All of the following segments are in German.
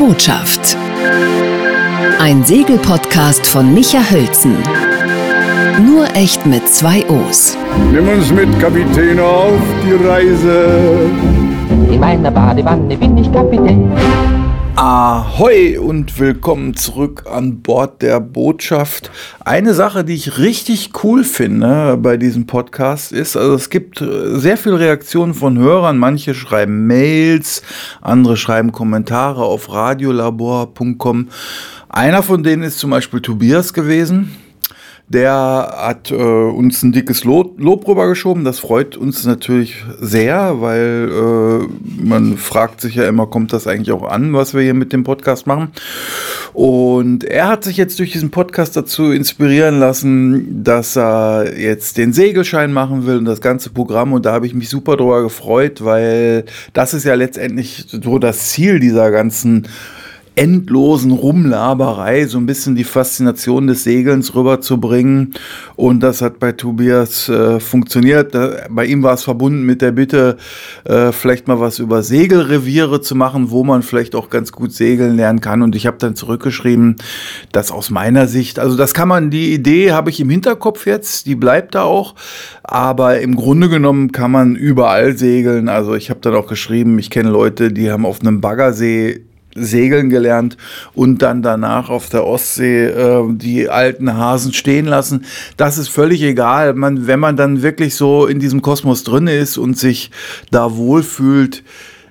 Botschaft. Ein Segelpodcast von Micha Hölzen. Nur echt mit zwei O's. Nimm uns mit, Kapitän, auf die Reise. In meiner Badewanne bin ich Kapitän. Ahoi und willkommen zurück an Bord der Botschaft. Eine Sache, die ich richtig cool finde bei diesem Podcast ist, also es gibt äh, sehr viele Reaktionen von Hörern. Manche schreiben Mails, andere schreiben Kommentare auf radiolabor.com. Einer von denen ist zum Beispiel Tobias gewesen. Der hat äh, uns ein dickes Lob, Lob rübergeschoben. Das freut uns natürlich sehr, weil äh, man fragt sich ja immer, kommt das eigentlich auch an, was wir hier mit dem Podcast machen? Und er hat sich jetzt durch diesen Podcast dazu inspirieren lassen, dass er jetzt den Segelschein machen will und das ganze Programm. Und da habe ich mich super drüber gefreut, weil das ist ja letztendlich so das Ziel dieser ganzen endlosen Rumlaberei so ein bisschen die Faszination des Segelns rüberzubringen. Und das hat bei Tobias äh, funktioniert. Da, bei ihm war es verbunden mit der Bitte, äh, vielleicht mal was über Segelreviere zu machen, wo man vielleicht auch ganz gut segeln lernen kann. Und ich habe dann zurückgeschrieben, dass aus meiner Sicht, also das kann man, die Idee habe ich im Hinterkopf jetzt, die bleibt da auch. Aber im Grunde genommen kann man überall segeln. Also ich habe dann auch geschrieben, ich kenne Leute, die haben auf einem Baggersee segeln gelernt und dann danach auf der Ostsee äh, die alten Hasen stehen lassen. Das ist völlig egal. Man, wenn man dann wirklich so in diesem Kosmos drin ist und sich da wohlfühlt,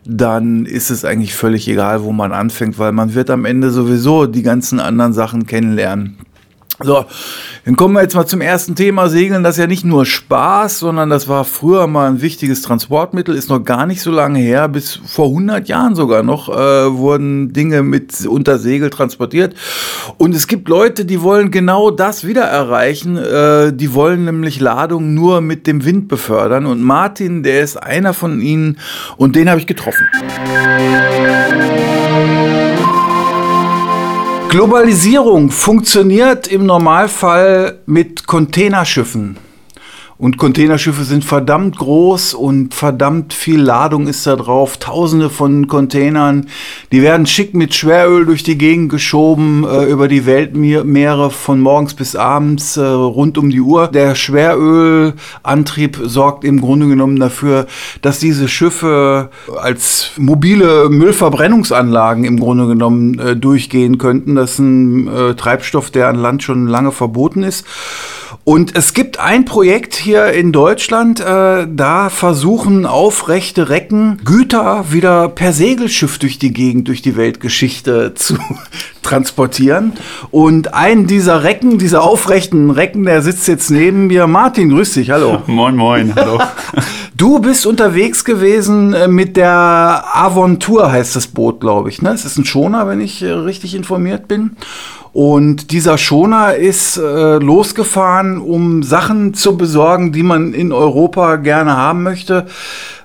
dann ist es eigentlich völlig egal, wo man anfängt, weil man wird am Ende sowieso die ganzen anderen Sachen kennenlernen. So, dann kommen wir jetzt mal zum ersten Thema Segeln. Das ist ja nicht nur Spaß, sondern das war früher mal ein wichtiges Transportmittel, ist noch gar nicht so lange her, bis vor 100 Jahren sogar noch, äh, wurden Dinge mit unter Segel transportiert. Und es gibt Leute, die wollen genau das wieder erreichen. Äh, die wollen nämlich Ladung nur mit dem Wind befördern. Und Martin, der ist einer von ihnen und den habe ich getroffen. Globalisierung funktioniert im Normalfall mit Containerschiffen. Und Containerschiffe sind verdammt groß und verdammt viel Ladung ist da drauf. Tausende von Containern. Die werden schick mit Schweröl durch die Gegend geschoben, äh, über die Weltmeere von morgens bis abends, äh, rund um die Uhr. Der Schwerölantrieb sorgt im Grunde genommen dafür, dass diese Schiffe als mobile Müllverbrennungsanlagen im Grunde genommen äh, durchgehen könnten. Das ist ein äh, Treibstoff, der an Land schon lange verboten ist. Und es gibt ein Projekt hier in Deutschland, äh, da versuchen aufrechte Recken Güter wieder per Segelschiff durch die Gegend, durch die Weltgeschichte zu transportieren. Und einen dieser Recken, dieser aufrechten Recken, der sitzt jetzt neben mir. Martin, grüß dich, hallo. Moin, moin, hallo. Du bist unterwegs gewesen äh, mit der Aventur, heißt das Boot, glaube ich. Ne? Es ist ein Schoner, wenn ich äh, richtig informiert bin. Und dieser Schoner ist äh, losgefahren, um Sachen zu besorgen, die man in Europa gerne haben möchte.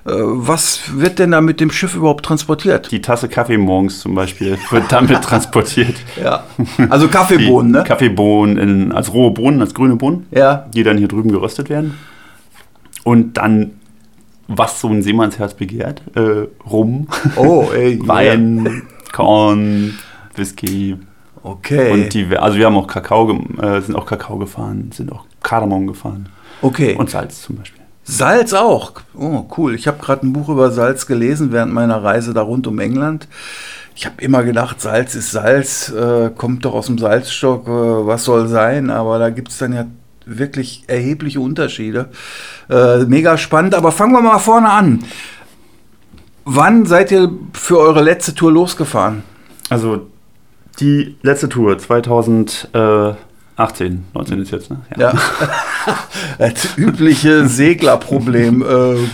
Äh, was wird denn da mit dem Schiff überhaupt transportiert? Die Tasse Kaffee morgens zum Beispiel wird damit transportiert. Ja, also Kaffeebohnen, ne? Kaffeebohnen in, als rohe Bohnen, als grüne Bohnen, Ja. die dann hier drüben geröstet werden. Und dann, was so ein Seemannsherz begehrt, äh, Rum, Oh, ey. Wein, Korn, Whisky. Okay. Und die, also wir haben auch Kakao, äh, sind auch Kakao gefahren, sind auch Kardamom gefahren. okay. Und Salz zum Beispiel. Salz auch. Oh, cool. Ich habe gerade ein Buch über Salz gelesen während meiner Reise da rund um England. Ich habe immer gedacht, Salz ist Salz, äh, kommt doch aus dem Salzstock, äh, was soll sein? Aber da gibt es dann ja wirklich erhebliche Unterschiede. Äh, mega spannend, aber fangen wir mal vorne an. Wann seid ihr für eure letzte Tour losgefahren? Also die letzte Tour 2018, 19 ist jetzt, ne? Ja. Das übliche Seglerproblem. Äh,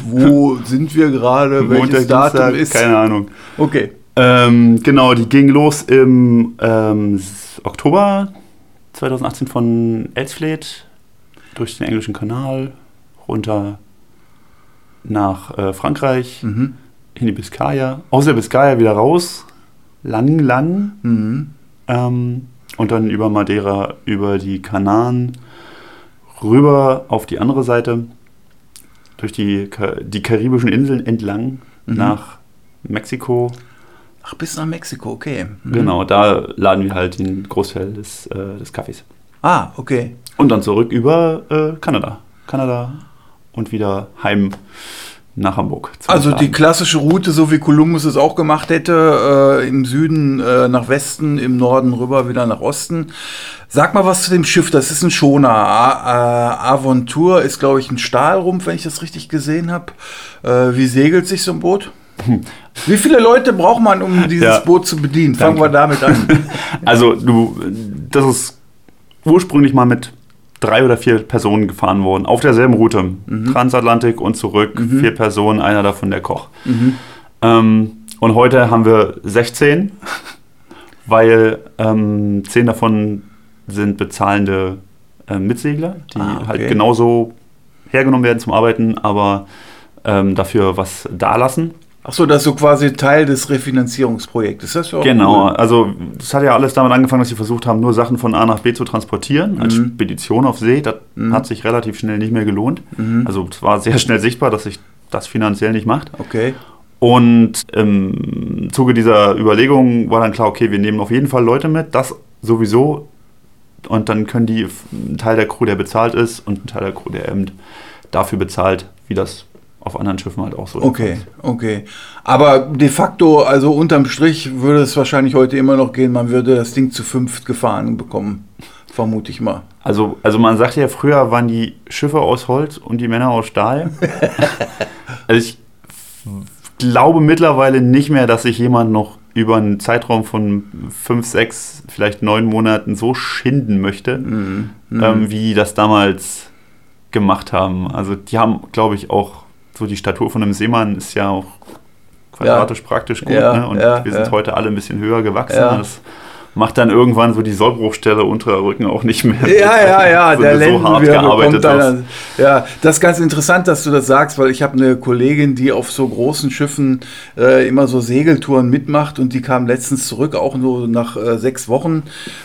wo sind wir gerade? Welches Montag, Datum ist? keine Ahnung. Okay. Ähm, genau, die ging los im ähm, Oktober 2018 von Elsfleth durch den englischen Kanal runter nach äh, Frankreich, Mhm. in die Biskaya, aus der Biskaya wieder raus, lang, lang, Mhm. ähm, und dann über Madeira, über die Kanaren, rüber auf die andere Seite, durch die, die karibischen Inseln entlang Mhm. nach Mexiko, Ach, bis nach Mexiko, okay. Mhm. Genau, da laden wir halt den Großteil des, äh, des Kaffees. Ah, okay. Und dann zurück über äh, Kanada. Kanada und wieder heim nach Hamburg. Also die klassische Route, so wie Kolumbus es auch gemacht hätte, äh, im Süden äh, nach Westen, im Norden rüber wieder nach Osten. Sag mal was zu dem Schiff, das ist ein Schoner. A Aventur ist, glaube ich, ein Stahlrumpf, wenn ich das richtig gesehen habe. Äh, wie segelt sich so ein Boot? Wie viele Leute braucht man, um dieses Ja. Boot zu bedienen? Fangen Danke. wir damit an. Also du, das ist ursprünglich mal mit drei oder vier Personen gefahren worden, auf derselben Route. Transatlantik und zurück, vier Personen, einer davon der Koch. Ähm, und heute haben wir 16, weil ähm, zehn davon sind bezahlende äh, Mitsegler, die Ah, okay. halt genauso hergenommen werden zum Arbeiten, aber ähm, dafür was dalassen. Achso, das ist so quasi Teil des Refinanzierungsprojektes. Das ist ja auch Genau, cool. also das hat ja alles damit angefangen, dass sie versucht haben, nur Sachen von A nach B zu transportieren, als Mhm. Spedition auf See. Das hat sich relativ schnell nicht mehr gelohnt. Mhm. Also es war sehr schnell sichtbar, dass sich das finanziell nicht macht. Okay. Und im Zuge dieser Überlegung war dann klar, okay, wir nehmen auf jeden Fall Leute mit, das sowieso. Und dann können die ein Teil der Crew, der bezahlt ist, und ein Teil der Crew, der eben dafür bezahlt, wie das auf anderen Schiffen halt auch so Okay, okay. Aber de facto, also unterm Strich würde es wahrscheinlich heute immer noch gehen, man würde das Ding zu fünft gefahren bekommen. Vermute ich mal. Also, also man sagt ja, früher waren die Schiffe aus Holz und die Männer aus Stahl. also ich glaube mittlerweile nicht mehr, dass sich jemand noch über einen Zeitraum von fünf, sechs, vielleicht neun Monaten so schinden möchte, Mhm. ähm, wie die das damals gemacht haben. Also die haben, glaube ich, auch so die Statur von einem Seemann ist ja auch quadratisch praktisch gut. Ja, ne? Und ja, wir sind ja. heute alle ein bisschen höher gewachsen. Ja. Das macht dann irgendwann so die Sollbruchstelle unterer Rücken auch nicht mehr. Ja, ja, ja, so, der so hart gearbeitet dann. Ja, das ist ganz interessant, dass du das sagst, weil ich habe eine Kollegin, die auf so großen Schiffen äh, immer so Segeltouren mitmacht und die kam letztens zurück, auch nur nach äh, sechs Wochen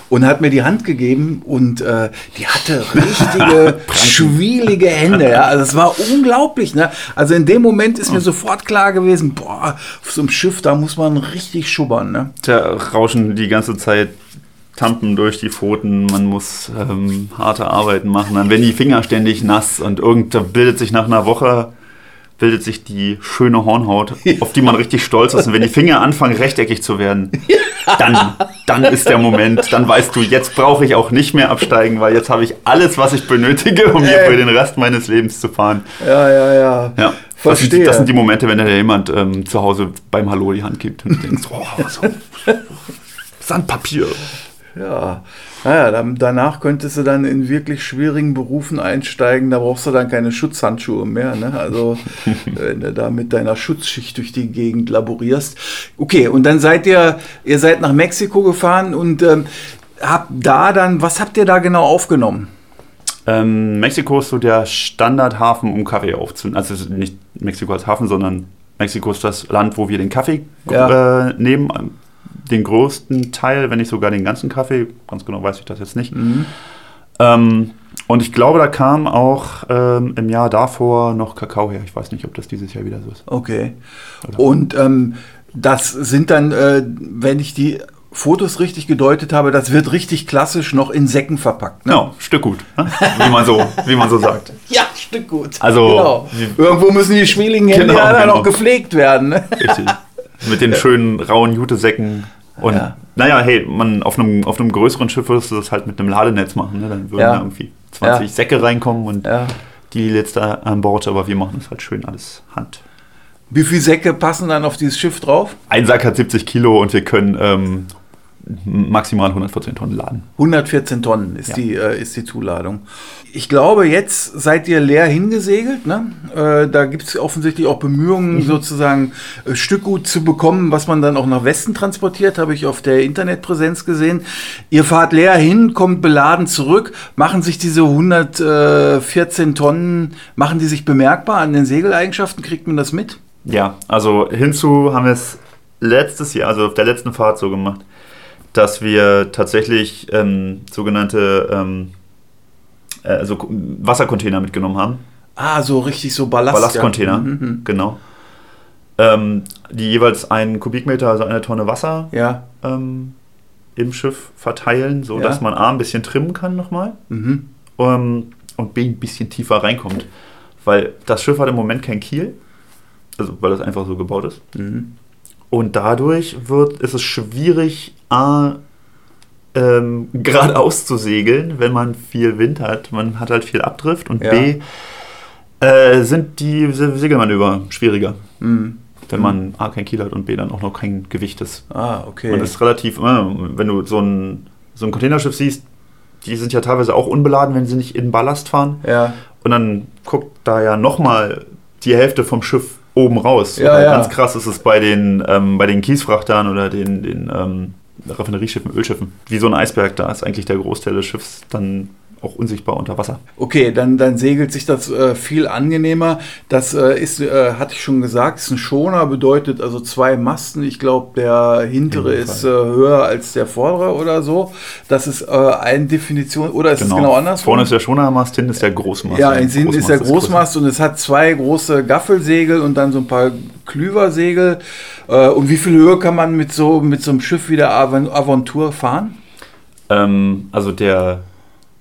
und hat mir die Hand gegeben und äh, die hatte richtige schwielige Hände. Ja, also es war unglaublich. Ne? Also in dem Moment ist mir sofort klar gewesen, boah, auf so einem Schiff, da muss man richtig schubbern. Ne? Da rauschen die ganze Zeit Tampen durch die Pfoten, man muss ähm, harte Arbeiten machen, dann werden die Finger ständig nass und irgend bildet sich nach einer Woche bildet sich die schöne Hornhaut, auf die man richtig stolz ist. Und wenn die Finger anfangen, rechteckig zu werden, dann, dann ist der Moment, dann weißt du, jetzt brauche ich auch nicht mehr absteigen, weil jetzt habe ich alles, was ich benötige, um hier Äh. für den Rest meines Lebens zu fahren. Ja, ja, ja. Ja, das sind, das sind die Momente, wenn dir jemand ähm, zu Hause beim Hallo die Hand gibt und du denkst, oh, so, Sandpapier. Ja, naja, dann, danach könntest du dann in wirklich schwierigen Berufen einsteigen. Da brauchst du dann keine Schutzhandschuhe mehr. Ne? Also, wenn du da mit deiner Schutzschicht durch die Gegend laborierst. Okay, und dann seid ihr, ihr seid nach Mexiko gefahren und ähm, habt da dann, was habt ihr da genau aufgenommen? Ähm, Mexiko ist so der Standardhafen, um Kaffee aufzunehmen. Also nicht Mexiko als Hafen, sondern Mexiko ist das Land, wo wir den Kaffee Ja. äh, nehmen. Den größten Teil, wenn nicht sogar den ganzen Kaffee. Ganz genau weiß ich das jetzt nicht. Ähm, und ich glaube, da kam auch ähm, im Jahr davor noch Kakao her. Ich weiß nicht, ob das dieses Jahr wieder so ist. Okay. Und ähm, das sind dann, äh, wenn ich die Fotos richtig gedeutet habe, das wird richtig klassisch noch in Säcken verpackt. Ne? Genau, Stück gut, ne? wie, man so, wie man so sagt. Ja, Stück gut. Also- genau. irgendwo müssen die schwieligen Hände Genau, ja dann genau. auch gepflegt werden. Ne? Richtig. Mit den schönen rauen Jutesäcken. Und Ja. naja, hey, man auf einem, auf einem größeren Schiff würdest du das halt mit einem Ladenetz machen. Ne? Dann würden Ja. da irgendwie 20 Ja. Säcke reinkommen und Ja. die letzte an Bord, aber wir machen das halt schön alles Hand. Wie viele Säcke passen dann auf dieses Schiff drauf? Ein Sack hat 70 Kilo und wir können ähm, maximal 114 Tonnen laden. 114 Tonnen ist, Ja. die, äh, ist die Zuladung. Ich glaube, jetzt seid ihr leer hingesegelt. Ne? Äh, da gibt es offensichtlich auch Bemühungen, sozusagen äh, Stückgut zu bekommen, was man dann auch nach Westen transportiert, habe ich auf der Internetpräsenz gesehen. Ihr fahrt leer hin, kommt beladen zurück. Machen sich diese 114 Tonnen, machen die sich bemerkbar an den Segeleigenschaften? Kriegt man das mit? Ja, also hinzu haben wir es letztes Jahr, also auf der letzten Fahrt so gemacht, dass wir tatsächlich ähm, sogenannte ähm, äh, also Ko- Wassercontainer mitgenommen haben. Ah, so richtig so Ballast. Ballastcontainer, Ja. Mhm, mhm. genau. Ähm, die jeweils einen Kubikmeter, also eine Tonne Wasser Ja. ähm, im Schiff verteilen, so Ja. dass man A ein bisschen trimmen kann nochmal Mhm. ähm, und B ein bisschen tiefer reinkommt. Weil das Schiff hat im Moment kein Kiel, also weil das einfach so gebaut ist. Mhm. Und dadurch wird, ist es schwierig, A, ähm, geradeaus zu segeln, wenn man viel Wind hat. Man hat halt viel Abdrift und Ja. B, äh, sind die Se- Segelmanöver schwieriger, Mhm. wenn man A, kein Kiel hat und B, dann auch noch kein Gewicht ist. Ah, okay. Und es ist relativ, äh, wenn du so ein, so ein Containerschiff siehst, die sind ja teilweise auch unbeladen, wenn sie nicht in Ballast fahren. ja. Und dann guckt da ja nochmal die Hälfte vom Schiff oben raus. Ja, ja. Ganz krass ist es bei den, ähm, bei den Kiesfrachtern oder den, den ähm, Raffinerieschiffen, Ölschiffen. Wie so ein Eisberg, da ist eigentlich der Großteil des Schiffs dann auch unsichtbar unter Wasser. Okay, dann, dann segelt sich das äh, viel angenehmer. Das äh, ist, äh, hatte ich schon gesagt, ist ein Schoner, bedeutet also zwei Masten. Ich glaube, der hintere ist äh, höher als der vordere oder so. Das ist äh, eine Definition, oder ist es genau andersrum? Vorne ist der Schonermast, hinten ist der Großmast. Ja, in Sinn ist der. Großmast und es hat zwei große Gaffelsegel und dann so ein paar Klüversegel. Äh, und wie viel Höhe kann man mit so, mit so einem Schiff wie der Aven- Aventur fahren? Ähm, also der,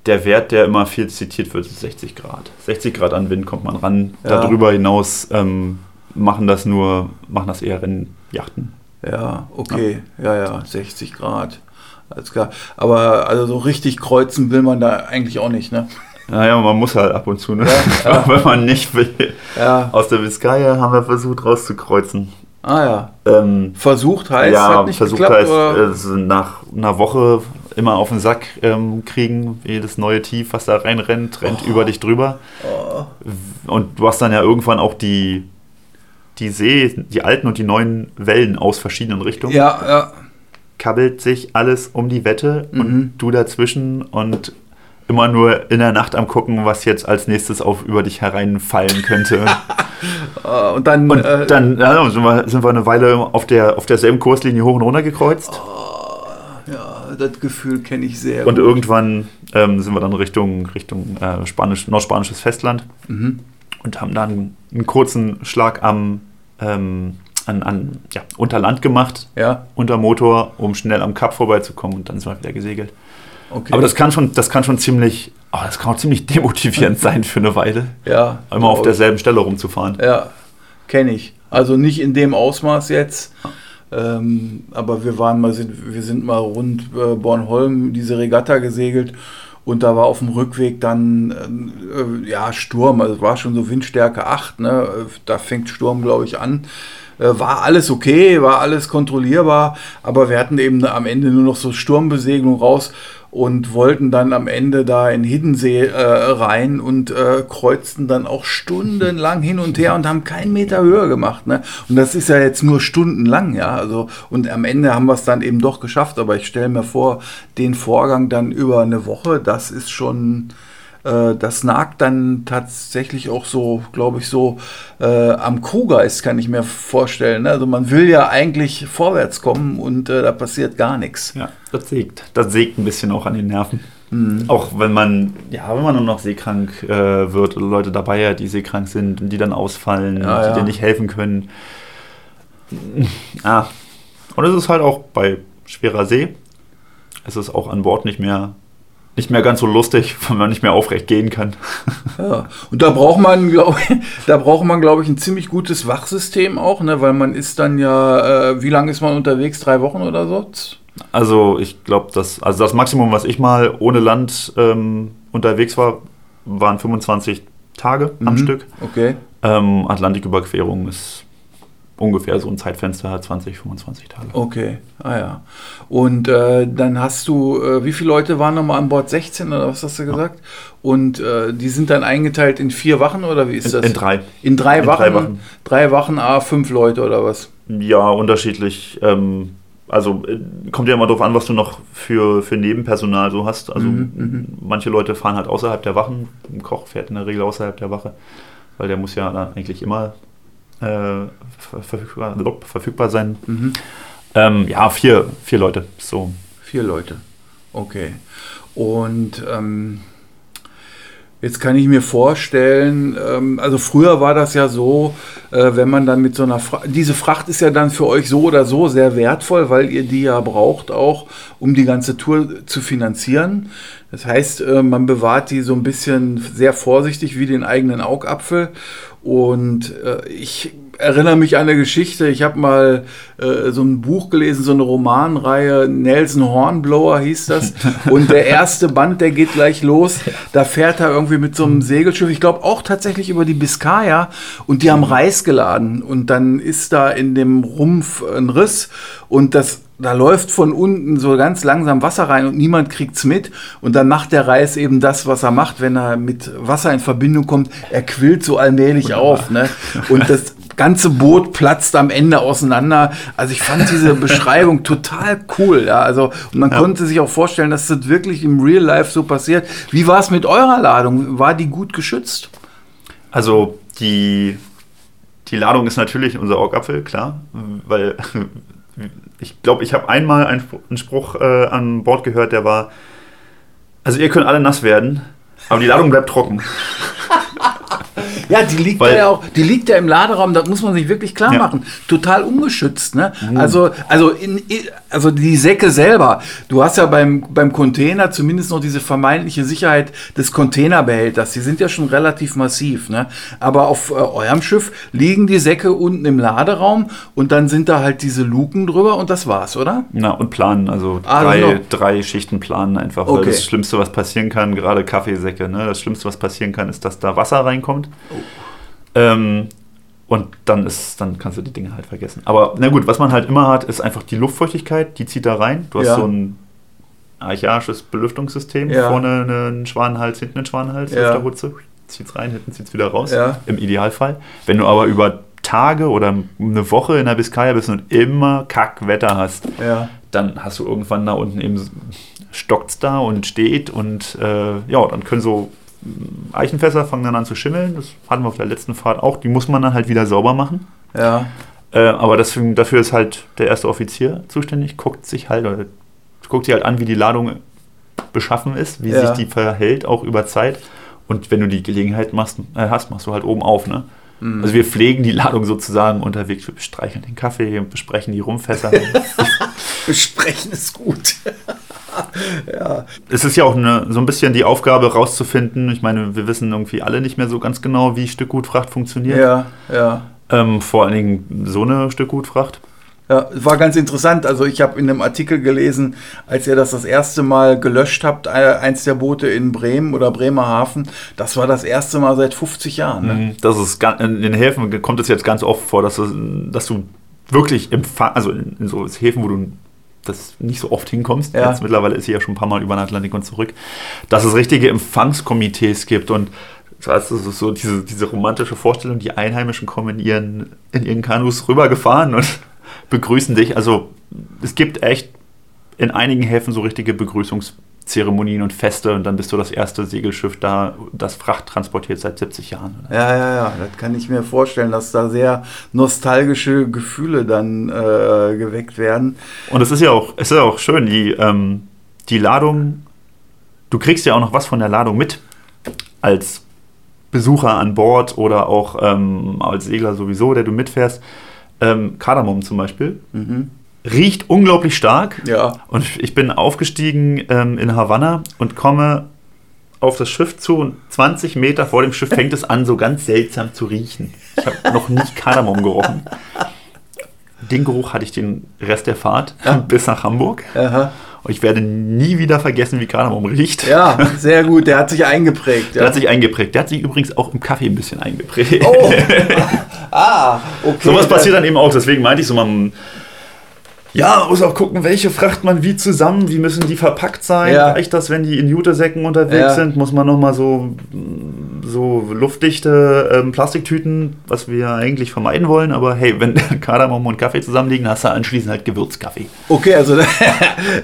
der Wert, der immer viel zitiert wird, ist 60 Grad. 60 Grad an Wind kommt man ran. Ja. Darüber hinaus ähm, machen das nur, machen das eher Rennjachten. Ja, okay. Ja, ja, 60 Grad. Alles klar. Aber also so richtig kreuzen will man da eigentlich auch nicht, ne? Naja, man muss halt ab und zu, ne? Ja. Wenn man nicht will. Ja. Aus der Vizcaya haben wir versucht rauszukreuzen. Ah ja. Ähm, Versucht heißt, ja, hat nicht versucht geklappt, heißt, oder? äh, nach einer Woche immer auf den Sack ähm, kriegen. Jedes neue Tief, was da reinrennt, rennt Oh. über dich drüber. Und du hast dann ja irgendwann auch die, die See, die alten und die neuen Wellen aus verschiedenen Richtungen. ja, ja. Kabbelt sich alles um die Wette Mhm. und du dazwischen und immer nur in der Nacht am gucken, was jetzt als nächstes auf über dich hereinfallen könnte. Äh, Und dann, Und äh, dann ja, sind, wir, sind wir eine Weile auf, der, auf derselben Kurslinie hoch und runter gekreuzt. ja, das Gefühl kenne ich sehr. Und gut. irgendwann ähm, sind wir dann Richtung, Richtung äh, Spanisch, nordspanisches Festland Mhm. und haben dann einen kurzen Schlag am ähm, an, an, ja, unter Land gemacht, Ja, unter Motor, um schnell am Kap vorbeizukommen und dann sind wir wieder gesegelt. okay. Aber das kann schon, das kann schon ziemlich, oh, das kann auch ziemlich demotivierend sein für eine Weile, ja, immer auf derselben Stelle rumzufahren. Ja, kenne ich. Also nicht in dem Ausmaß jetzt. Ähm, aber wir waren mal, sind, wir sind mal rund äh, Bornholm diese Regatta gesegelt und da war auf dem Rückweg dann äh, ja Sturm, also war schon so Windstärke 8, ne? Da fängt Sturm, glaube ich, an. Äh, war alles okay, war alles kontrollierbar, aber wir hatten eben am Ende nur noch so Sturmbesegelung raus und wollten dann am Ende da in Hiddensee äh, rein und äh, kreuzten dann auch stundenlang hin und her und haben keinen Meter höher gemacht. Ne? Und das ist ja jetzt nur stundenlang, ja. Also, und am Ende haben wir es dann eben doch geschafft. Aber ich stelle mir vor, den Vorgang dann über eine Woche, das ist schon, äh, das nagt dann tatsächlich auch so, glaube ich, so äh, am Kuhgeist, kann ich mir vorstellen. Ne? Also man will ja eigentlich vorwärts kommen und äh, da passiert gar nichts. Ja, das sägt. Das sägt ein bisschen auch an den Nerven. Mhm. Auch wenn man, ja, wenn man nur noch seekrank äh, wird oder Leute dabei hat, die seekrank sind und die dann ausfallen, Ja, die ja. dir nicht helfen können. Ah. Und es ist halt auch bei schwerer See, es ist auch an Bord nicht mehr, nicht mehr ganz so lustig, wenn man nicht mehr aufrecht gehen kann. Ja. Und da braucht man, glaube ich, da braucht man, glaube ich, ein ziemlich gutes Wachsystem auch, ne? weil man ist dann ja, äh, wie lange ist man unterwegs? Drei Wochen oder so? Also ich glaube, das, also das Maximum, was ich mal ohne Land ähm, unterwegs war, waren 25 Tage am Mhm. Stück. Okay. Ähm, Atlantiküberquerung ist ungefähr so ein Zeitfenster, 20, 25 Tage. Okay, ah ja. Und äh, dann hast du, äh, wie viele Leute waren nochmal an Bord? 16 oder was hast du gesagt? Und äh, die sind dann eingeteilt in vier Wachen oder wie ist In, das? in drei. In drei in Wachen? drei Wachen. Drei Wachen, A, fünf Leute oder was? Ja, unterschiedlich. Ähm, also äh, kommt ja immer darauf an, was du noch für, für Nebenpersonal so hast. Also Mhm, manche Leute fahren halt außerhalb der Wachen. Ein Koch fährt in der Regel außerhalb der Wache, weil der muss ja dann eigentlich immer verfügbar, verfügbar sein. Mhm. Ähm, ja, vier, vier Leute. So. Vier Leute. Okay. Und ähm, Jetzt kann ich mir vorstellen, ähm, also früher war das ja so, äh, wenn man dann mit so einer Fracht, diese Fracht ist ja dann für euch so oder so sehr wertvoll, weil ihr die ja braucht auch, um die ganze Tour zu finanzieren. Das heißt, äh, man bewahrt die so ein bisschen sehr vorsichtig wie den eigenen Augapfel. Und äh, ich erinnere mich an eine Geschichte. Ich habe mal äh, so ein Buch gelesen, so eine Romanreihe, Nelson Hornblower hieß das. Und der erste Band, der geht gleich los. Da fährt er irgendwie mit so einem Segelschiff, ich glaube auch tatsächlich über die Biskaya. Und die haben Reis geladen. Und dann ist da in dem Rumpf ein Riss. Und das da läuft von unten so ganz langsam Wasser rein und niemand kriegt's mit. Und dann macht der Reis eben das, was er macht, wenn er mit Wasser in Verbindung kommt. Er quillt so allmählich Wunderbar. auf. Ne? Und das ganze Boot platzt am Ende auseinander. Also ich fand diese Beschreibung total cool. Ja? Also, und man ja. konnte sich auch vorstellen, dass das wirklich im Real Life so passiert. Wie war es mit eurer Ladung? War die gut geschützt? Also die, die Ladung ist natürlich unser Augapfel, klar. Weil ich glaube, ich habe einmal einen, einen Spruch äh, an Bord gehört, der war, also ihr könnt alle nass werden, aber die Ladung bleibt trocken. Ja, die liegt Weil, ja auch, die liegt ja im Laderaum, das muss man sich wirklich klar ja. machen. Total ungeschützt. Ne? Mhm. Also, also, in, also die Säcke selber. Du hast ja beim, beim Container zumindest noch diese vermeintliche Sicherheit des Containerbehälters. Die sind ja schon relativ massiv. Ne? Aber auf äh, eurem Schiff liegen die Säcke unten im Laderaum und dann sind da halt diese Luken drüber und das war's, oder? Na, und planen. Also ah, drei, genau. drei Schichten planen einfach. Okay. Weil das Schlimmste, was passieren kann, gerade Kaffeesäcke, ne? das Schlimmste, was passieren kann, ist, dass da Wasser reinkommt. Ähm, und dann ist, dann kannst du die Dinge halt vergessen. Aber na gut, was man halt immer hat, ist einfach die Luftfeuchtigkeit, die zieht da rein. Du hast ja. so ein archaisches Belüftungssystem, ja. vorne einen Schwanenhals, hinten einen Schwanenhals, ja. Lüfterhutze, zieht's rein, hinten zieht's wieder raus. Ja. Im Idealfall. Wenn du aber über Tage oder eine Woche in der Biskaya bist und immer Kackwetter hast, dann hast du irgendwann da unten eben stockt's da und steht und äh, ja, dann können so Eichenfässer fangen dann an zu schimmeln. Das hatten wir auf der letzten Fahrt auch. Die muss man dann halt wieder sauber machen. Ja. Äh, aber deswegen, dafür ist halt der erste Offizier zuständig, guckt sich halt oder guckt sich halt an, wie die Ladung beschaffen ist, wie ja. sich die verhält, auch über Zeit. Und wenn du die Gelegenheit machst, äh, hast, machst du halt oben auf, ne? Mhm. Also wir pflegen die Ladung sozusagen unterwegs. Wir bestreicheln den Kaffee und besprechen die Rumfässer. besprechen ist gut. ja. Es ist ja auch eine, so ein bisschen die Aufgabe rauszufinden. Ich meine, wir wissen irgendwie alle nicht mehr so ganz genau, wie Stückgutfracht funktioniert. Ja, ja. Ähm, vor allen Dingen so eine Stückgutfracht. Ja, es war ganz interessant. Also ich habe in einem Artikel gelesen, als ihr das das erste Mal gelöscht habt, eins der Boote in Bremen oder Bremerhaven, das war das erste Mal seit 50 Jahren. Ne? Mhm. Das ist in den Häfen kommt es jetzt ganz oft vor, dass du, dass du wirklich im also in, in so Häfen, wo du das nicht so oft hinkommst. Ja. Jetzt mittlerweile ist sie ja schon ein paar Mal über den Atlantik und zurück, dass es richtige Empfangskomitees gibt und das ist so diese, diese romantische Vorstellung, die Einheimischen kommen in ihren, in ihren Kanus rübergefahren und begrüßen dich. Also es gibt echt in einigen Häfen so richtige Begrüßungszeremonien und Feste und dann bist du das erste Segelschiff da, das Fracht transportiert seit 70 Jahren. Ja, ja, ja, das kann ich mir vorstellen, dass da sehr nostalgische Gefühle dann äh, geweckt werden. Und es ist ja auch, es ist ja auch schön, die, ähm, die Ladung, du kriegst ja auch noch was von der Ladung mit als Besucher an Bord oder auch ähm, als Segler sowieso, der du mitfährst ähm, Kardamom zum Beispiel. Mhm. Riecht unglaublich stark. Ja. Und ich bin aufgestiegen ähm, in Havanna und komme auf das Schiff zu und 20 Meter vor dem Schiff fängt es an, so ganz seltsam zu riechen. Ich habe noch nicht Kardamom gerochen. Den Geruch hatte ich den Rest der Fahrt ja. bis nach Hamburg. Aha. Und ich werde nie wieder vergessen, wie Kardamom riecht. Ja, sehr gut. Der hat sich eingeprägt. Der ja. hat sich eingeprägt. Der hat sich übrigens auch im Kaffee ein bisschen eingeprägt. Oh. ah, okay. Sowas passiert dann eben auch. Deswegen meinte ich so, man. Ja, man muss auch gucken, welche fracht man wie zusammen, wie müssen die verpackt sein. Ja. Reicht das, wenn die in Jutesäcken unterwegs ja. sind? Muss man nochmal so so luftdichte ähm, Plastiktüten, was wir eigentlich vermeiden wollen. Aber hey, wenn Kardamom und Kaffee zusammenliegen, hast du anschließend halt Gewürzkaffee. Okay, also, also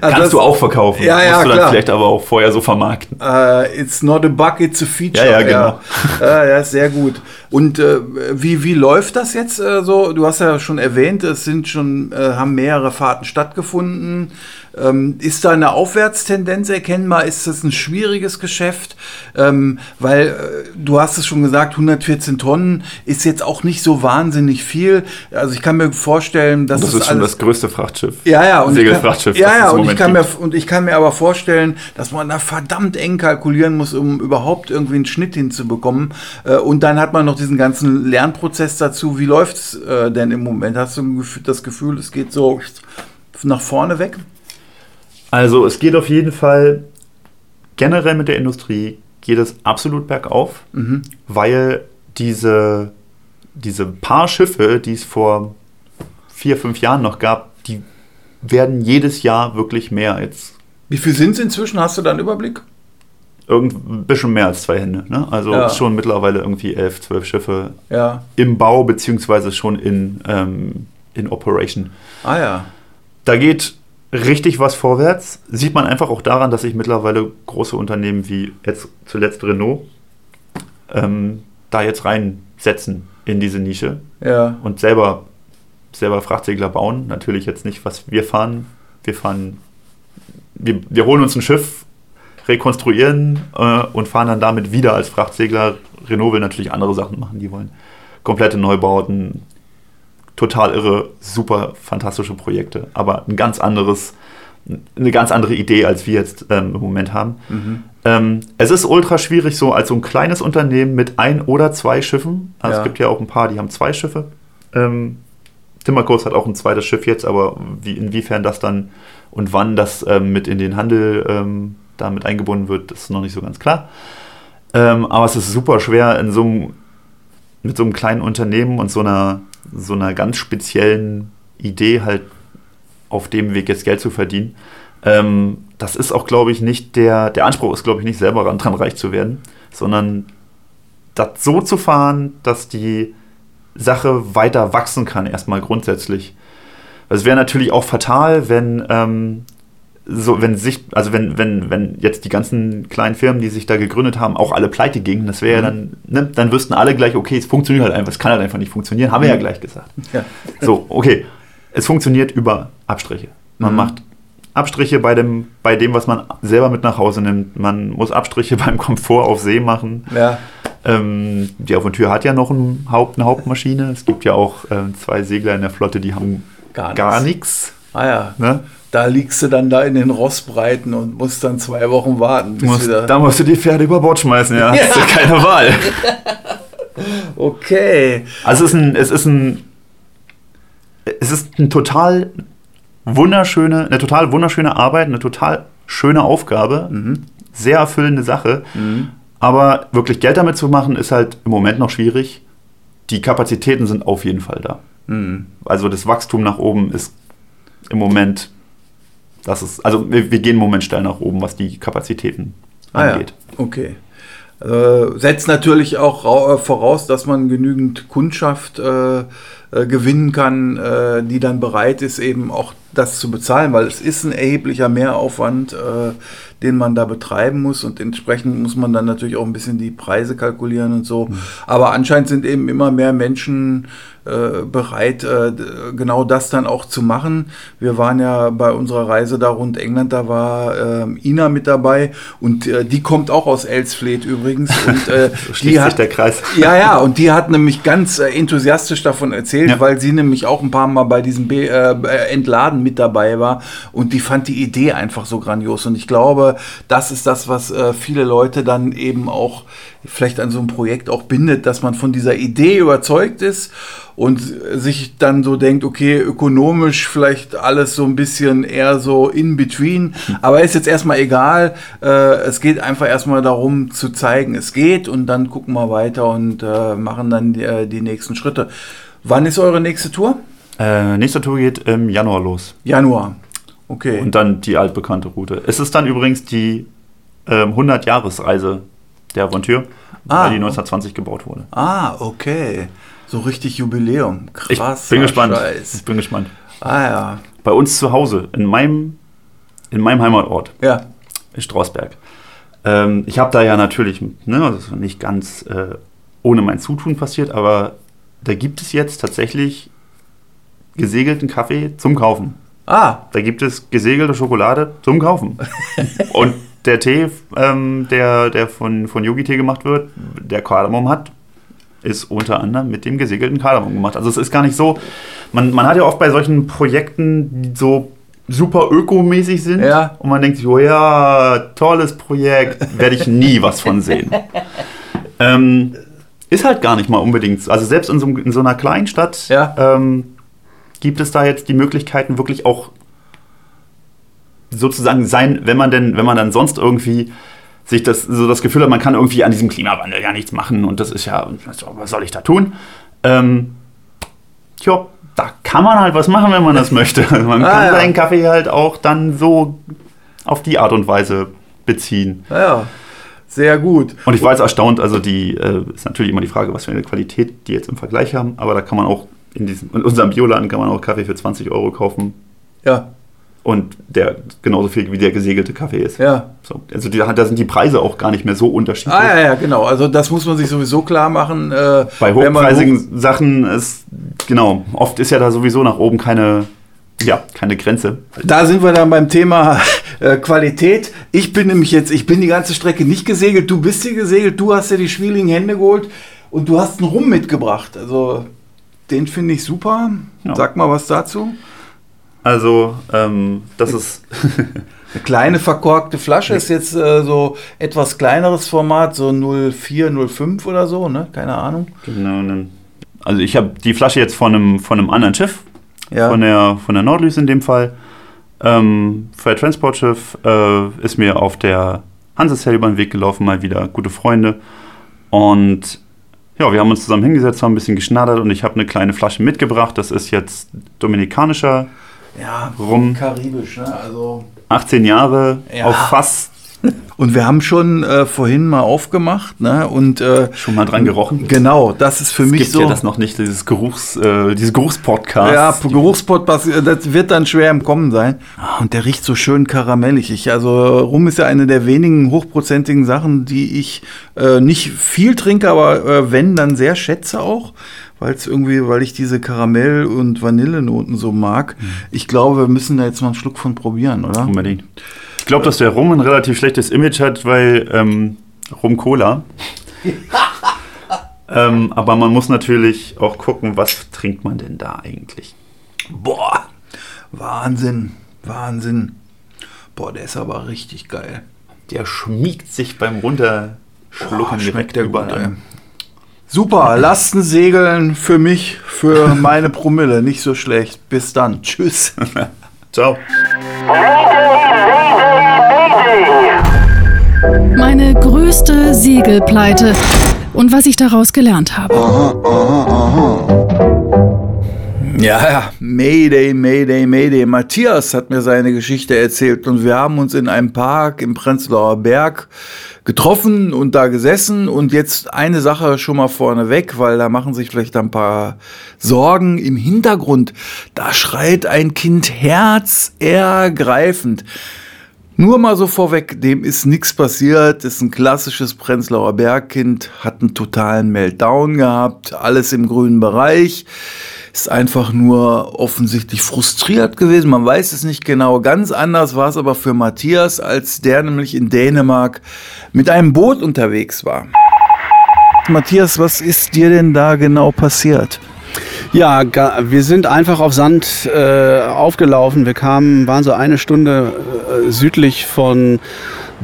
Kannst das- du auch verkaufen. Ja, ja, Musst du dann klar. vielleicht aber auch vorher so vermarkten. Äh, it's not a bug, it's a feature. Ja, ja, genau. Ja, ja sehr gut. Und äh, wie, wie läuft das jetzt äh, so? Du hast ja schon erwähnt, es sind schon, äh, haben mehrere Fahrten stattgefunden. Ähm, ist da eine Aufwärtstendenz erkennbar? Ist das ein schwieriges Geschäft? Ähm, weil äh, du hast es schon gesagt, 114 Tonnen ist jetzt auch nicht so wahnsinnig viel. Also ich kann mir vorstellen, dass Das es ist schon das größte Frachtschiff. ja, ja, und ich kann, Segelfrachtschiff. ja, das ja, und ich kann mir und ich kann mir aber vorstellen, dass man da verdammt eng kalkulieren muss, um überhaupt irgendwie einen Schnitt hinzubekommen. Äh, Und dann hat man noch diesen ganzen Lernprozess dazu. Wie läuft's äh, denn im Moment? Hast du das Gefühl, es geht so nach vorne weg? Also es geht auf jeden Fall generell mit der Industrie geht es absolut bergauf, Mhm. weil diese, diese paar Schiffe, die es vor vier, fünf Jahren noch gab, die werden jedes Jahr wirklich mehr. Jetzt Wie viel sind es inzwischen? Hast du da einen Überblick? irgend, ein bisschen mehr als zwei Hände. Ne? Also Ja. schon mittlerweile irgendwie elf, zwölf Schiffe Ja. im Bau beziehungsweise schon in, ähm, in Operation. Ah ja. Da geht richtig was vorwärts. Sieht man einfach auch daran, dass sich mittlerweile große Unternehmen wie jetzt zuletzt Renault ähm, da jetzt reinsetzen in diese Nische Ja. und selber, selber Frachtsegler bauen. Natürlich jetzt nicht, was wir fahren. Wir fahren, wir, wir holen uns ein Schiff, rekonstruieren äh, und fahren dann damit wieder als Frachtsegler. Renault will natürlich andere Sachen machen. Die wollen komplette Neubauten, total irre, super fantastische Projekte, aber ein ganz anderes, eine ganz andere Idee, als wir jetzt ähm, im Moment haben. Ähm, es ist ultra schwierig, so als so ein kleines Unternehmen mit ein oder zwei Schiffen. Also Ja. es gibt ja auch ein paar, die haben zwei Schiffe. Ähm, Timmerkurs hat auch ein zweites Schiff jetzt, aber wie, inwiefern das dann und wann das ähm, mit in den Handel ähm, damit eingebunden wird, ist noch nicht so ganz klar. Ähm, aber es ist super schwer, in so einem, mit so einem kleinen Unternehmen und so einer, so einer ganz speziellen Idee halt auf dem Weg jetzt Geld zu verdienen. Ähm, das ist auch, glaube ich, nicht der, der Anspruch ist, glaube ich, nicht selber ran, dran reich zu werden, sondern das so zu fahren, dass die Sache weiter wachsen kann, erstmal grundsätzlich. Es wäre natürlich auch fatal, wenn, ähm, so, wenn sich, also wenn, wenn, wenn jetzt die ganzen kleinen Firmen, die sich da gegründet haben, auch alle pleite gingen, das wäre ja dann, ne, dann wüssten alle gleich, okay, es funktioniert halt einfach, es kann halt einfach nicht funktionieren, haben wir ja gleich gesagt. Ja. So, okay. Es funktioniert über Abstriche. Man Mhm. macht Abstriche bei dem, bei dem, was man selber mit nach Hause nimmt. Man muss Abstriche beim Komfort auf See machen. Ja. Ähm, die Aventur hat ja noch ein Haupt, eine Hauptmaschine. Es gibt ja auch ähm, zwei Segler in der Flotte, die haben Gar gar nichts. nichts. Ah ja. Ne? Da liegst du dann da in den Rossbreiten und musst dann zwei Wochen warten. Musst, da musst du die Pferde über Bord schmeißen, ja. Hast du Ja. keine Wahl. okay. Also es ist ein, es ist ein, es ist ein total wunderschöne, eine total wunderschöne Arbeit, eine total schöne Aufgabe, sehr erfüllende Sache. Aber wirklich Geld damit zu machen, ist halt im Moment noch schwierig. Die Kapazitäten sind auf jeden Fall da. Mhm. Also das Wachstum nach oben ist im Moment, das ist, also wir, wir gehen im Moment steil nach oben, was die Kapazitäten Ah ja, angeht. okay. Äh, setzt natürlich auch äh, voraus, dass man genügend Kundschaft äh, äh, gewinnen kann, äh, die dann bereit ist, eben auch das zu bezahlen, weil es ist ein erheblicher Mehraufwand, äh, den man da betreiben muss und entsprechend muss man dann natürlich auch ein bisschen die Preise kalkulieren und so. Aber anscheinend sind eben immer mehr Menschen bereit, äh, genau das dann auch zu machen. Wir waren ja bei unserer Reise da rund England, da war ähm, Ina mit dabei und äh, die kommt auch aus Elsfleth übrigens. Und, äh, So schließt sich der Kreis. Ja, ja, und die hat nämlich ganz äh, enthusiastisch davon erzählt, Ja. weil sie nämlich auch ein paar Mal bei diesem Be äh, äh, Entladen mit dabei war und die fand die Idee einfach so grandios. Und ich glaube, das ist das, was äh, viele Leute dann eben auch vielleicht an so einem Projekt auch bindet, dass man von dieser Idee überzeugt ist und sich dann so denkt, okay, ökonomisch vielleicht alles so ein bisschen eher so in between, aber ist jetzt erstmal egal. Äh, es geht einfach erstmal darum zu zeigen, es geht und dann gucken wir weiter und äh, machen dann die, äh, die nächsten Schritte. Wann ist eure nächste Tour? Äh, nächste Tour geht im Januar los. Januar. Okay. Und dann die altbekannte Route. Es ist dann übrigens die ähm, 100-Jahres-Reise der Aventur. Ah. weil die 1920 gebaut wurde. Ah, okay. So richtig Jubiläum. Ich Krass. bin gespannt. Scheiß. Ich bin gespannt. Ah ja. Bei uns zu Hause, in meinem, in meinem Heimatort, Ja. in Strausberg. Ähm, ich habe da ja natürlich, ne, das ist nicht ganz äh, ohne mein Zutun passiert, aber da gibt es jetzt tatsächlich gesegelten Kaffee zum Kaufen. Ah, Da gibt es gesegelte Schokolade zum Kaufen. Und der Tee, ähm, der, der von, von Yogi Tee gemacht wird, der Kardamom hat, ist unter anderem mit dem gesegelten Kardamom gemacht. Also es ist gar nicht so, man, man hat ja oft bei solchen Projekten, die so super ökomäßig sind Ja. und man denkt sich, oh ja, tolles Projekt, werde ich nie was von sehen. ähm, ist halt gar nicht mal unbedingt, so. also selbst in so, in so einer kleinen Stadt Ja. ähm, gibt es da jetzt die Möglichkeiten, wirklich auch sozusagen sein, wenn man denn, wenn man dann sonst irgendwie sich das, so das Gefühl hat, man kann irgendwie an diesem Klimawandel ja nichts machen und das ist ja, was soll ich da tun? Ähm, tja, da kann man halt was machen, wenn man das möchte. Also man Ah, kann ja. seinen Kaffee halt auch dann so auf die Art und Weise beziehen. ja. Sehr gut. Und ich war jetzt erstaunt, also die äh, ist natürlich immer die Frage, was für eine Qualität die jetzt im Vergleich haben, aber da kann man auch in diesem, in unserem Bioladen kann man auch Kaffee für 20 Euro kaufen Ja, und der genauso viel wie der gesegelte Kaffee ist. ja. So, also die, da sind die Preise auch gar nicht mehr so unterschiedlich. Ah, ja, ja, genau. Also das muss man sich sowieso klar machen. Äh, Bei hochpreisigen Sachen ist, genau, oft ist ja da sowieso nach oben keine, ja, keine Grenze. Da sind wir dann beim Thema äh, Qualität. Ich bin nämlich jetzt, ich bin die ganze Strecke nicht gesegelt. Du bist hier gesegelt, du hast dir die schwierigen Hände geholt und du hast einen Rum mitgebracht. Also den finde ich super. Ja. Sag mal was dazu. Also, ähm, das ist, Eine kleine verkorkte Flasche ist jetzt äh, so etwas kleineres Format, so 04, 05 oder so, ne? Keine Ahnung. genau, also ich habe die Flasche jetzt von einem, von einem anderen Schiff, Ja. von der, von der Nordlys in dem Fall. Ähm, Freight Transportschiff äh, ist mir auf der Hansesail über den Weg gelaufen, mal wieder gute Freunde. Und ja, wir haben uns zusammen hingesetzt, haben ein bisschen geschnattert und ich habe eine kleine Flasche mitgebracht. Das ist jetzt dominikanischer ja, Rum. karibisch, ne? Also 18 Jahre Ja. auf Fass Und wir haben schon äh, vorhin mal aufgemacht, ne? Und äh, schon mal dran gerochen. genau, das ist für Es mich gibt so. ja das noch nicht, dieses Geruchs, äh, diese Geruchspodcast. Ja, Geruchspot, das wird dann schwer im Kommen sein. Und der riecht so schön karamellig. Ich, also Rum ist ja eine der wenigen hochprozentigen Sachen, die ich äh, nicht viel trinke, aber äh, wenn, dann sehr schätze auch. Weil es irgendwie, weil ich diese Karamell- und Vanillenoten so mag. Ich glaube, wir müssen da jetzt mal einen Schluck von probieren, oder? Unbedingt. Ich glaube, dass der Rum ein relativ schlechtes Image hat, weil ähm, Rum Cola. ähm, aber man muss natürlich auch gucken, was trinkt man denn da eigentlich? Boah, Wahnsinn, Wahnsinn. Boah, der ist aber richtig geil. Der schmiegt sich beim Runterschlucken Boah, schmeckt direkt der überall gut. Super, Lasten segeln für mich, für meine Promille. Nicht so schlecht. Bis dann. Tschüss. Ciao. Meine größte Segelpleite und was ich daraus gelernt habe. Ja, ja. Mayday, Mayday, Mayday. Matthias hat mir seine Geschichte erzählt und wir haben uns in einem Park im Prenzlauer Berg getroffen und da gesessen und jetzt eine Sache schon mal vorneweg, weil da machen sich vielleicht ein paar Sorgen im Hintergrund. Da schreit ein Kind herzergreifend. Nur mal so vorweg, dem ist nichts passiert, ist ein klassisches Prenzlauer Bergkind, hat einen totalen Meltdown gehabt, alles im grünen Bereich, ist einfach nur offensichtlich frustriert gewesen, man weiß es nicht genau. Ganz anders war es aber für Matthias, als der nämlich in Dänemark mit einem Boot unterwegs war. Matthias, was ist dir denn da genau passiert? Ja, wir sind einfach auf Sand äh, aufgelaufen. Wir kamen, waren so eine Stunde äh, südlich von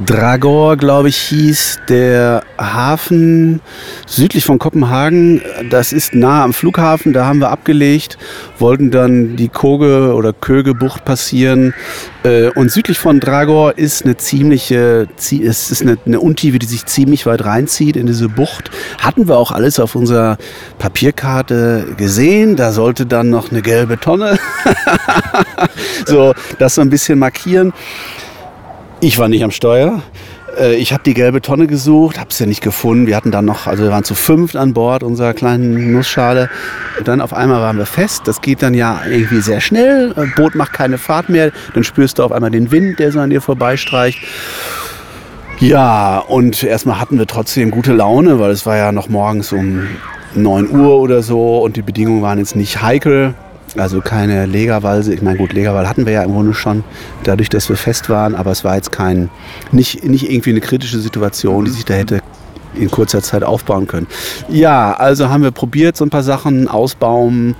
Dragor, glaube ich, hieß der Hafen südlich von Kopenhagen. Das ist nah am Flughafen. Da haben wir abgelegt, wollten dann die Koge oder Köge-Bucht passieren. Äh, und südlich von Dragor ist eine ziemliche, zie- es ist eine, eine Untiefe, die sich ziemlich weit reinzieht in diese Bucht. Hatten wir auch alles auf unserer Papierkarte gesehen. Da sollte dann noch eine gelbe Tonne, so das so ein bisschen markieren. Ich war nicht am Steuer. Äh, ich habe die gelbe Tonne gesucht, habe es ja nicht gefunden. Wir hatten dann noch, also wir waren zu fünft an Bord unserer kleinen Nussschale. Und dann auf einmal waren wir fest. Das geht dann ja irgendwie sehr schnell. Äh, Boot macht keine Fahrt mehr. Dann spürst du auf einmal den Wind, der so an dir vorbeistreicht. Ja, und erstmal hatten wir trotzdem gute Laune, weil es war ja noch morgens um 9 Uhr oder so und die Bedingungen waren jetzt nicht heikel. Also keine Legerwalse. Ich meine, gut, Legerwall hatten wir ja im Grunde schon, dadurch, dass wir fest waren, aber es war jetzt kein, nicht, nicht irgendwie eine kritische Situation, die sich da hätte in kurzer Zeit aufbauen können. Ja, also haben wir probiert, so ein paar Sachen, Ausbauen,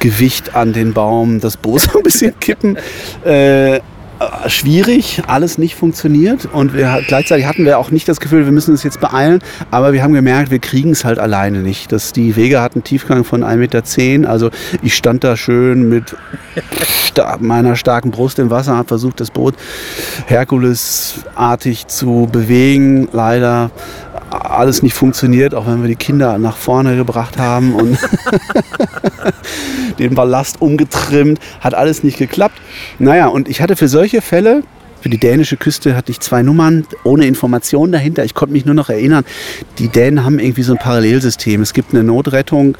Gewicht an den Baum, das Boot so ein bisschen kippen. Äh, schwierig, alles nicht funktioniert und wir, gleichzeitig hatten wir auch nicht das Gefühl, wir müssen uns jetzt beeilen, aber wir haben gemerkt, wir kriegen es halt alleine nicht. Dass die Wege hatten Tiefgang von 1,10 Meter, also ich stand da schön mit meiner starken Brust im Wasser, habe versucht, das Boot Herkulesartig zu bewegen. Leider alles nicht funktioniert, auch wenn wir die Kinder nach vorne gebracht haben und den Ballast umgetrimmt, hat alles nicht geklappt. Naja, und ich hatte für solche Fälle für die dänische Küste hatte ich zwei Nummern ohne Informationen dahinter. Ich konnte mich nur noch erinnern, die Dänen haben irgendwie so ein Parallelsystem. Es gibt eine Notrettung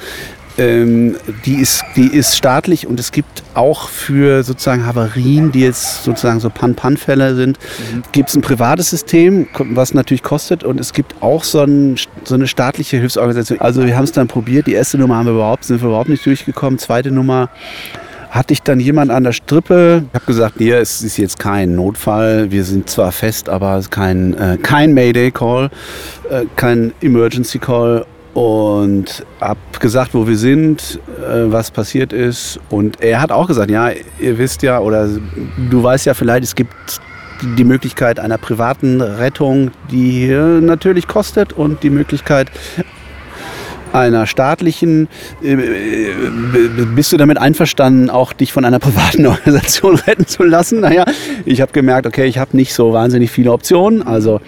ähm, die, ist, die ist staatlich und es gibt auch für sozusagen Havarien, die jetzt sozusagen so Pan-Pan-Fälle sind, mhm. gibt es ein privates System, was natürlich kostet und es gibt auch so, ein, so eine staatliche Hilfsorganisation. Also wir haben es dann probiert, die erste Nummer haben wir überhaupt, sind wir überhaupt nicht durchgekommen, zweite Nummer hatte ich dann jemand an der Strippe. Ich habe gesagt, hier, es ist jetzt kein Notfall. Wir sind zwar fest, aber es ist kein, äh, kein Mayday-Call, äh, kein Emergency-Call und habe gesagt, wo wir sind, äh, was passiert ist. Und er hat auch gesagt, ja, ihr wisst ja, oder du weißt ja vielleicht, es gibt die Möglichkeit einer privaten Rettung, die natürlich kostet und die Möglichkeit einer staatlichen, äh, äh, bist du damit einverstanden, auch dich von einer privaten Organisation retten zu lassen? Naja, ich habe gemerkt, okay, ich habe nicht so wahnsinnig viele Optionen. Also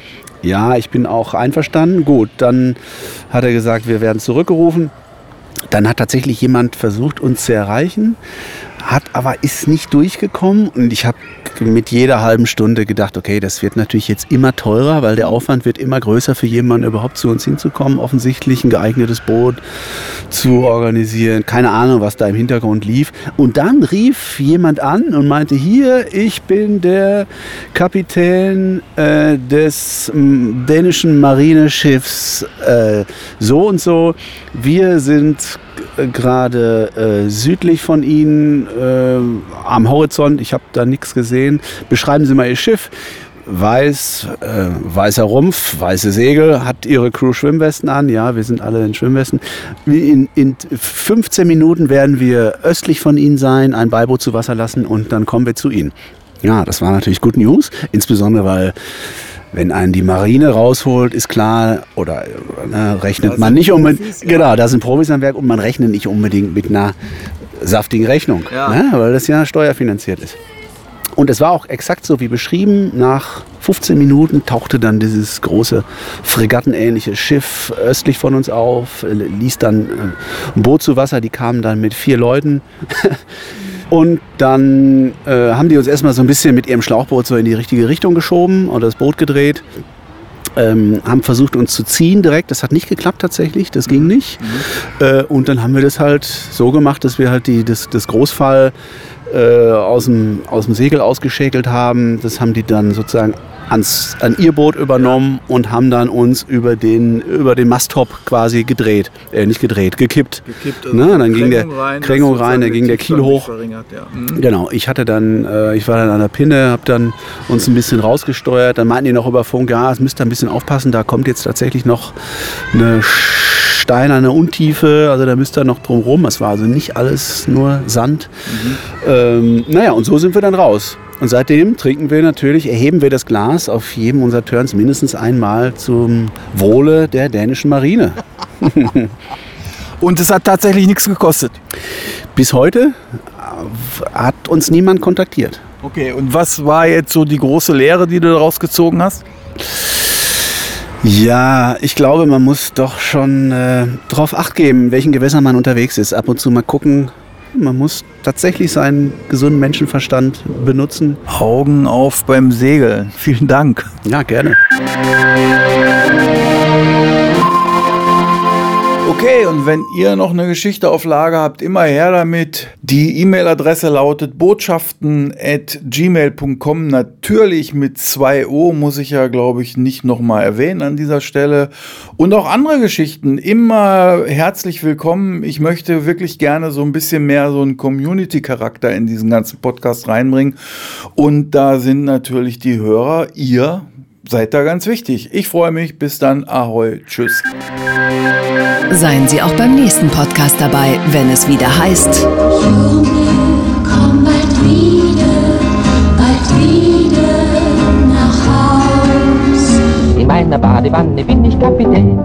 ja, ich bin auch einverstanden. Gut, dann hat er gesagt, wir werden zurückgerufen. Dann hat tatsächlich jemand versucht, uns zu erreichen hat aber ist nicht durchgekommen und ich habe mit jeder halben Stunde gedacht, okay, das wird natürlich jetzt immer teurer, weil der Aufwand wird immer größer für jemanden überhaupt zu uns hinzukommen, offensichtlich ein geeignetes Boot zu organisieren. Keine Ahnung, was da im Hintergrund lief. Und dann rief jemand an und meinte, hier, ich bin der Kapitän äh, des dänischen Marineschiffs äh, so und so. Wir sind gerade äh, südlich von Ihnen äh, am Horizont. Ich habe da nichts gesehen. Beschreiben Sie mal Ihr Schiff. Weiß, äh, weißer Rumpf, weiße Segel, hat ihre Crew Schwimmwesten an. Ja, wir sind alle in Schwimmwesten. In, in 15 Minuten werden wir östlich von Ihnen sein, ein Beiboot zu Wasser lassen und dann kommen wir zu Ihnen. Ja, das war natürlich Good News, insbesondere weil wenn einen die Marine rausholt, ist klar, oder ne, rechnet man nicht unbedingt, ja. genau, da sind Profis am Werk und man rechnet nicht unbedingt mit einer saftigen Rechnung, ja. ne, weil das ja steuerfinanziert ist. Und es war auch exakt so wie beschrieben. Nach 15 Minuten tauchte dann dieses große fregattenähnliche Schiff östlich von uns auf, ließ dann äh, ein Boot zu Wasser. Die kamen dann mit vier Leuten Und dann äh, haben die uns erstmal so ein bisschen mit ihrem Schlauchboot so in die richtige Richtung geschoben und das Boot gedreht. Ähm, haben versucht uns zu ziehen direkt. Das hat nicht geklappt tatsächlich, das ging nicht. Mhm. Äh, und dann haben wir das halt so gemacht, dass wir halt die, das, das Großfall äh, aus, dem, aus dem Segel ausgeschäkelt haben. Das haben die dann sozusagen ans, an ihr Boot übernommen und haben dann uns über den, über den Masttop quasi gedreht. Äh, nicht gedreht, gekippt. gekippt also ne? Dann ging der rein, Krängung rein, dann ging der Kiel hoch. Ja. Mhm. Genau, ich hatte dann, äh, ich war dann an der Pinne, habe dann uns ein bisschen rausgesteuert. Dann meinten die noch über Funk, ja, es müsst ihr ein bisschen aufpassen, da kommt jetzt tatsächlich noch eine steinerne Untiefe, also da müsst ihr noch drum rum. Es war also nicht alles nur Sand. Mhm. Ähm, naja, und so sind wir dann raus. Und seitdem trinken wir natürlich, erheben wir das Glas auf jedem unserer Turns mindestens einmal zum Wohle der dänischen Marine. Und es hat tatsächlich nichts gekostet. Bis heute hat uns niemand kontaktiert. Okay, und was war jetzt so die große Lehre, die du daraus gezogen hast? Ja, ich glaube, man muss doch schon äh, darauf acht geben, welchen Gewässern man unterwegs ist. Ab und zu mal gucken, man muss tatsächlich seinen gesunden Menschenverstand benutzen. Augen auf beim Segeln. Vielen Dank. Ja, gerne. Okay, und wenn ihr noch eine Geschichte auf Lager habt, immer her damit. Die E-Mail-Adresse lautet botschaften.gmail.com. Natürlich mit 2 O, muss ich ja, glaube ich, nicht nochmal erwähnen an dieser Stelle. Und auch andere Geschichten, immer herzlich willkommen. Ich möchte wirklich gerne so ein bisschen mehr so einen Community-Charakter in diesen ganzen Podcast reinbringen. Und da sind natürlich die Hörer, ihr, seid da ganz wichtig. Ich freue mich. Bis dann. Ahoi. Tschüss. Seien Sie auch beim nächsten Podcast dabei, wenn es wieder heißt. Junge, komm bald wieder, bald wieder nach Haus. In meiner Badewanne bin ich Kapitän.